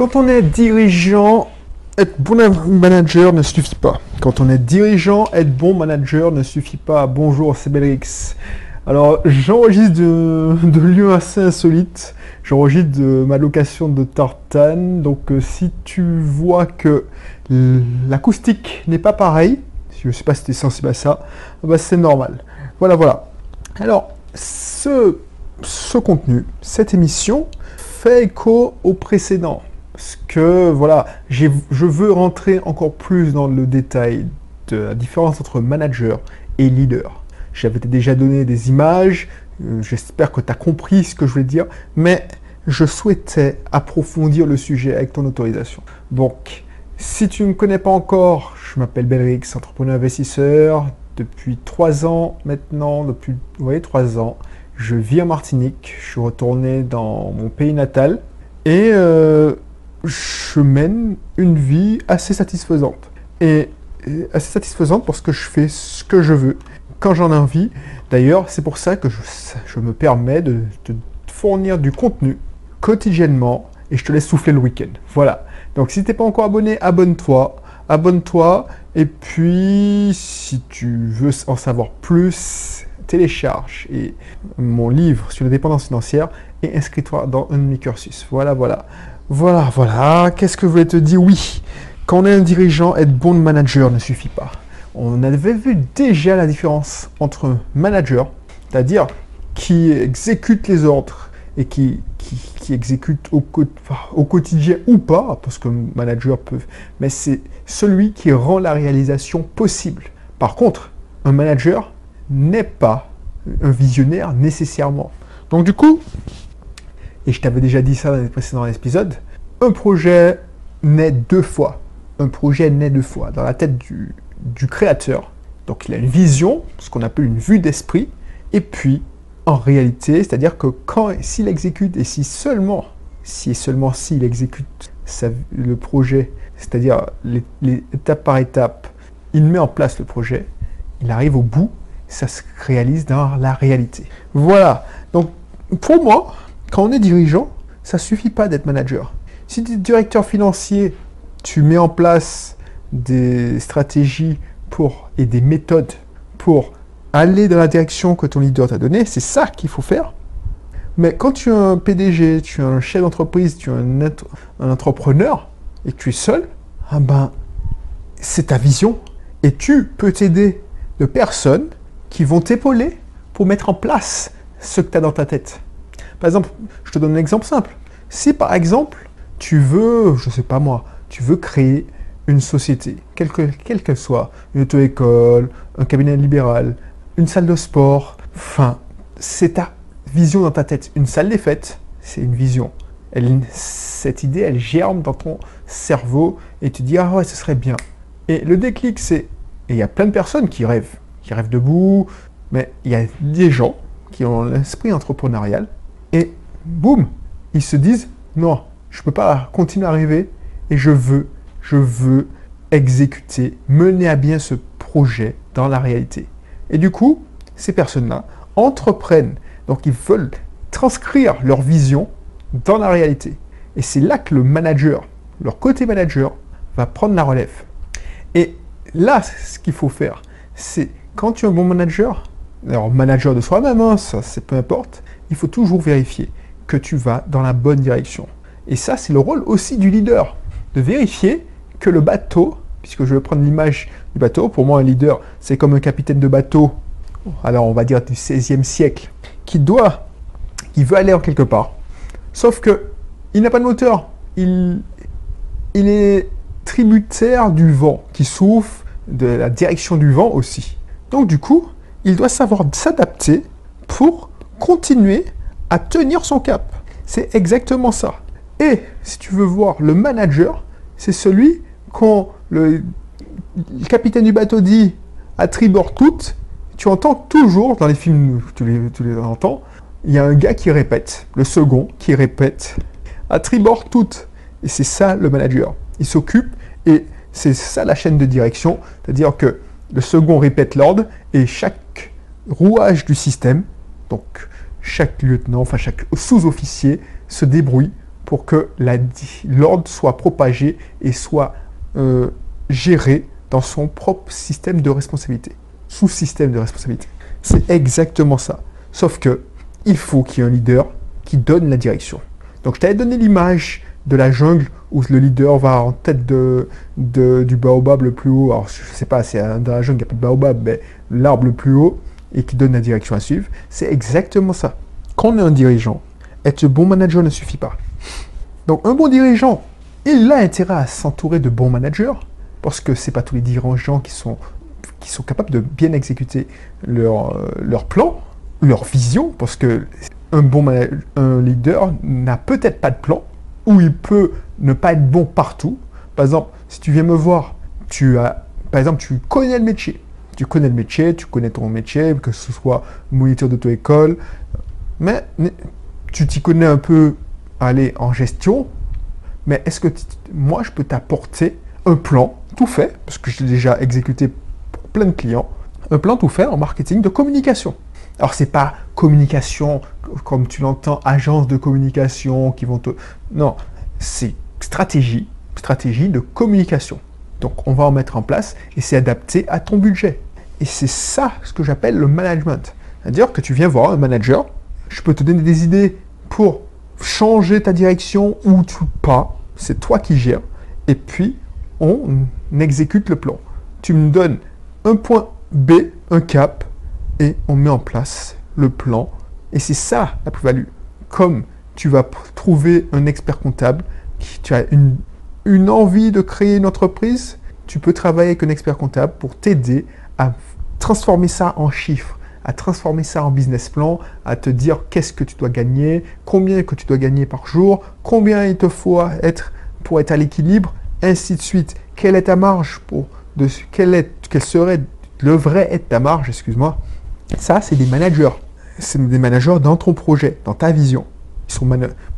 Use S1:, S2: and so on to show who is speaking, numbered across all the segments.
S1: Quand on est dirigeant, être bon manager ne suffit pas. Quand on est dirigeant, être bon manager ne suffit pas. Bonjour, c'est Belrix. Alors, j'enregistre de, lieux assez insolites. J'enregistre de ma location de tartane. Donc, euh, si tu vois que l'acoustique n'est pas pareil, je ne sais pas si tu es sensible à ça, bah, c'est normal. Voilà, voilà. Alors, ce contenu, cette émission, fait écho au précédent. Parce que, voilà, je veux rentrer encore plus dans le détail de la différence entre manager et leader. J'avais déjà donné des images, euh, j'espère que tu as compris ce que je voulais dire, mais je souhaitais approfondir le sujet avec ton autorisation. Donc, si tu ne me connais pas encore, je m'appelle Belrix, entrepreneur investisseur. Depuis trois ans maintenant, depuis voyez, trois ans, je vis en Martinique. Je suis retourné dans mon pays natal et euh, je mène une vie assez satisfaisante. Et assez satisfaisante parce que je fais ce que je veux quand j'en ai envie. D'ailleurs, c'est pour ça que je, me permets de te fournir du contenu quotidiennement et je te laisse souffler le week-end. Voilà. Donc si tu n'es pas encore abonné, abonne-toi. Abonne-toi. Et puis, si tu veux en savoir plus, télécharge et mon livre sur la dépendance financière et inscris-toi dans un de cursus. Voilà, voilà. Voilà, voilà. Qu'est-ce que je voulais te dire? Oui, quand on est un dirigeant, être bon manager ne suffit pas. On avait vu déjà la différence entre manager, c'est-à-dire qui exécute les ordres et qui, exécute au, au, quotidien ou pas, parce que manager peut, mais c'est celui qui rend la réalisation possible. Par contre, un manager n'est pas un visionnaire nécessairement. Donc du coup, et je t'avais déjà dit ça dans les précédents épisodes, un projet naît deux fois. Un projet naît deux fois dans la tête du, créateur. Donc il a une vision, ce qu'on appelle une vue d'esprit, et puis en réalité, c'est-à-dire que quand s'il exécute et si seulement, si et seulement s'il exécute le projet, c'est-à-dire les, étape par étape, il met en place le projet, il arrive au bout, ça se réalise dans la réalité. Voilà. Donc pour moi, quand on est dirigeant, ça suffit pas d'être manager. Si tu es directeur financier, tu mets en place des stratégies pour et des méthodes pour aller dans la direction que ton leader t'a donnée, c'est ça qu'il faut faire. Mais quand tu es un PDG, tu es un chef d'entreprise, tu es un, un, entrepreneur et que tu es seul, ah ben, c'est ta vision. Et tu peux t'aider de personnes qui vont t'épauler pour mettre en place ce que tu as dans ta tête. Par exemple, je te donne un exemple simple. Si par exemple, tu veux, je ne sais pas moi, tu veux créer une société, quelle qu'elle soit, une auto-école, un cabinet libéral, une salle de sport, enfin, c'est ta vision dans ta tête. Une salle des fêtes, c'est une vision. Cette idée, elle germe dans ton cerveau et tu dis, ah ouais, ce serait bien. Et le déclic, c'est, et il y a plein de personnes qui rêvent, qui rêvent debout, mais il y a des gens qui ont l'esprit entrepreneurial et boum, ils se disent, non, je ne peux pas continuer à rêver et je veux, je veux exécuter, mener à bien ce projet dans la réalité. Et du coup, ces personnes-là entreprennent, donc ils veulent transcrire leur vision dans la réalité. Et c'est là que le manager, leur côté manager, va prendre la relève. Et là, ce qu'il faut faire, c'est quand tu es un bon manager, alors manager de soi-même, hein, ça c'est peu importe, il faut toujours vérifier que tu vas dans la bonne direction. Et ça, c'est le rôle aussi du leader, de vérifier que le bateau puisque je vais prendre l'image du bateau. Pour moi, un leader, c'est comme un capitaine de bateau, alors on va dire du 16e siècle, qui doit, qui veut aller en quelque part, sauf que il n'a pas de moteur. Il, il est tributaire du vent qui souffle, de la direction du vent aussi. Donc du coup, il doit savoir s'adapter pour continuer à tenir son cap. C'est exactement ça. Et si tu veux voir le manager, c'est celui qu'on le, capitaine du bateau dit à tribord tout, tu entends toujours dans les films, tu les, tu les entends, il y a un gars qui répète, le second qui répète à tribord tout. Et c'est ça le manager. Il s'occupe et c'est ça la chaîne de direction, c'est-à-dire que le second répète l'ordre et chaque rouage du système, donc chaque lieutenant, enfin chaque sous-officier se débrouille pour que l'ordre soit propagé et soit euh, géré dans son propre système de responsabilité, sous-système de responsabilité. C'est exactement ça. Sauf que il faut qu'il y ait un leader qui donne la direction. Donc je t'avais donné l'image de la jungle où le leader va en tête du baobab le plus haut. Alors je sais pas, c'est dans la jungle, il n'y a pas de baobab, mais l'arbre le plus haut et qui donne la direction à suivre. C'est exactement ça. Quand on est un dirigeant, être bon manager ne suffit pas. Donc un bon dirigeant, il a intérêt à s'entourer de bons managers, parce que c'est pas tous les dirigeants qui sont, qui sont capables de bien exécuter leur, euh, leur plan, leur vision, parce que un bon un leader n'a peut-être pas de plan, ou il peut ne pas être bon partout. Par exemple, si tu viens me voir, tu as, par exemple, tu connais le métier. Tu connais le métier, tu connais ton métier, que ce soit moniteur d'auto-école, mais tu t'y connais un peu, aller en gestion, mais est-ce que moi, je peux t'apporter un plan tout fait, parce que je l'ai déjà exécuté pour plein de clients, un plan tout fait en marketing de communication. Alors c'est pas communication comme tu l'entends, agence de communication qui vont te... Non, c'est stratégie, stratégie de communication. Donc on va en mettre en place et c'est adapté à ton budget. Et c'est ça ce que j'appelle le management. C'est-à-dire que tu viens voir un manager, je peux te donner des idées pour changer ta direction ou pas, c'est toi qui gères. Et puis on exécute le plan. Tu me donnes un point B, un cap, et on met en place le plan. Et c'est ça la plus-value. Comme tu vas trouver un expert comptable, tu as une, une envie de créer une entreprise, tu peux travailler avec un expert comptable pour t'aider à transformer ça en chiffres, à transformer ça en business plan, à te dire qu'est-ce que tu dois gagner, combien tu dois gagner par jour, combien il te faut être pour être à l'équilibre, ainsi de suite. Quelle est ta marge pour de, quelle, est, quelle serait devrait être ta marge, excuse-moi? Ça, c'est des managers. C'est des managers dans ton projet, dans ta vision. Ils sont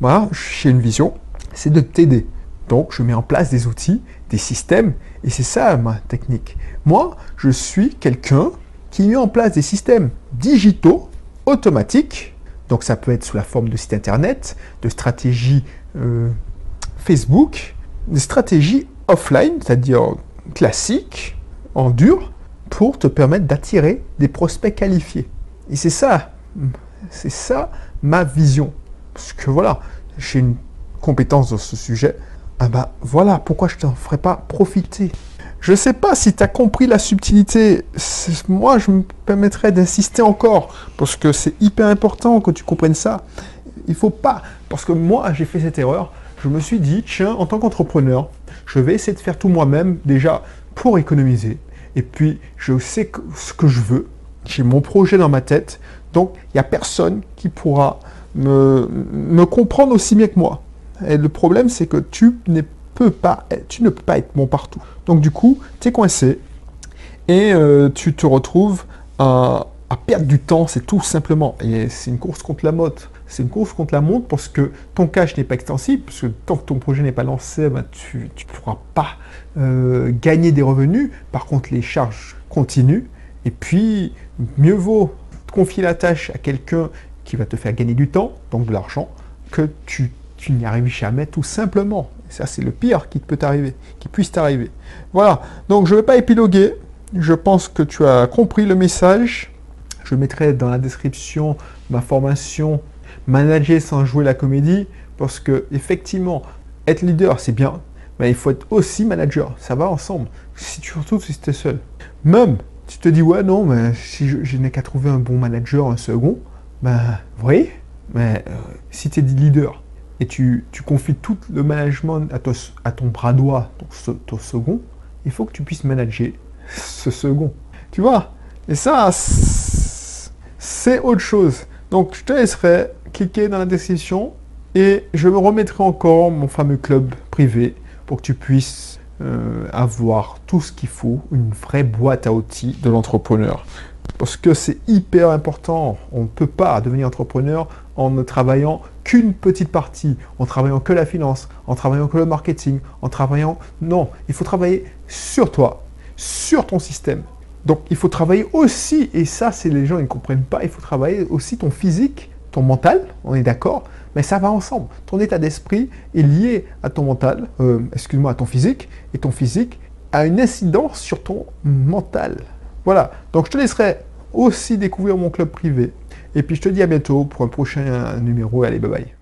S1: Moi, j'ai une vision, c'est de t'aider. Donc, je mets en place des outils, des systèmes, et c'est ça ma technique. Moi, je suis quelqu'un qui met en place des systèmes digitaux, automatiques. Donc, ça peut être sous la forme de site internet, de stratégies euh, Facebook, des stratégies offline, c'est-à-dire classiques, en dur, pour te permettre d'attirer des prospects qualifiés. Et c'est ça, c'est ça ma vision. Parce que voilà, j'ai une compétence dans ce sujet. Ah ben voilà, pourquoi je t'en ferais pas profiter Je sais pas si tu as compris la subtilité. Moi, je me permettrais d'insister encore, parce que c'est hyper important que tu comprennes ça. Il faut pas, parce que moi, j'ai fait cette erreur. Je me suis dit, tiens, en tant qu'entrepreneur, je vais essayer de faire tout moi-même, déjà pour économiser, et puis je sais ce que je veux, j'ai mon projet dans ma tête, donc il n'y a personne qui pourra me, comprendre aussi bien que moi. Et le problème, c'est que tu, peux pas, tu ne peux pas être bon partout. Donc du coup, tu es coincé et euh, tu te retrouves à, perdre du temps, c'est tout simplement. Et c'est une course contre la mode c'est une course contre la montre parce que ton cash n'est pas extensible, parce que tant que ton projet n'est pas lancé, ben, tu ne pourras pas euh, gagner des revenus. Par contre, les charges continuent. Et puis, mieux vaut confier la tâche à quelqu'un qui va te faire gagner du temps, donc de l'argent, que tu, tu n'y arrives jamais tout simplement. Et ça, c'est le pire qui peut t'arriver, qui puisse t'arriver. Voilà, donc je ne vais pas épiloguer. Je pense que tu as compris le message. Je mettrai dans la description ma formation manager sans jouer la comédie, parce que effectivement, être leader, c'est bien, mais il faut être aussi manager. Ça va ensemble. Si tu, surtout si tu es seul. Même, tu te dis, ouais, non, mais si je, n'ai qu'à trouver un bon manager, un second, ben, oui, mais euh, si tu es leader et tu, confies tout le management à, ton, bras droit, ton, ton second, il faut que tu puisses manager ce second. Tu vois? Et ça, c'est autre chose. Donc, je te laisserai cliquez dans la description et je me remettrai encore mon fameux club privé pour que tu puisses euh, avoir tout ce qu'il faut, une vraie boîte à outils de l'entrepreneur. Parce que c'est hyper important. On ne peut pas devenir entrepreneur en ne travaillant qu'une petite partie, en travaillant que la finance, en travaillant que le marketing, en travaillant... Non, il faut travailler sur toi, sur ton système. Donc il faut travailler aussi, et ça c'est les gens ne comprennent pas, il faut travailler aussi ton physique ton mental, on est d'accord, mais ça va ensemble. Ton état d'esprit est lié à ton mental, euh, excuse-moi, à ton physique, et ton physique a une incidence sur ton mental. Voilà, donc je te laisserai aussi découvrir mon club privé. Et puis je te dis à bientôt pour un prochain numéro. Allez, bye bye.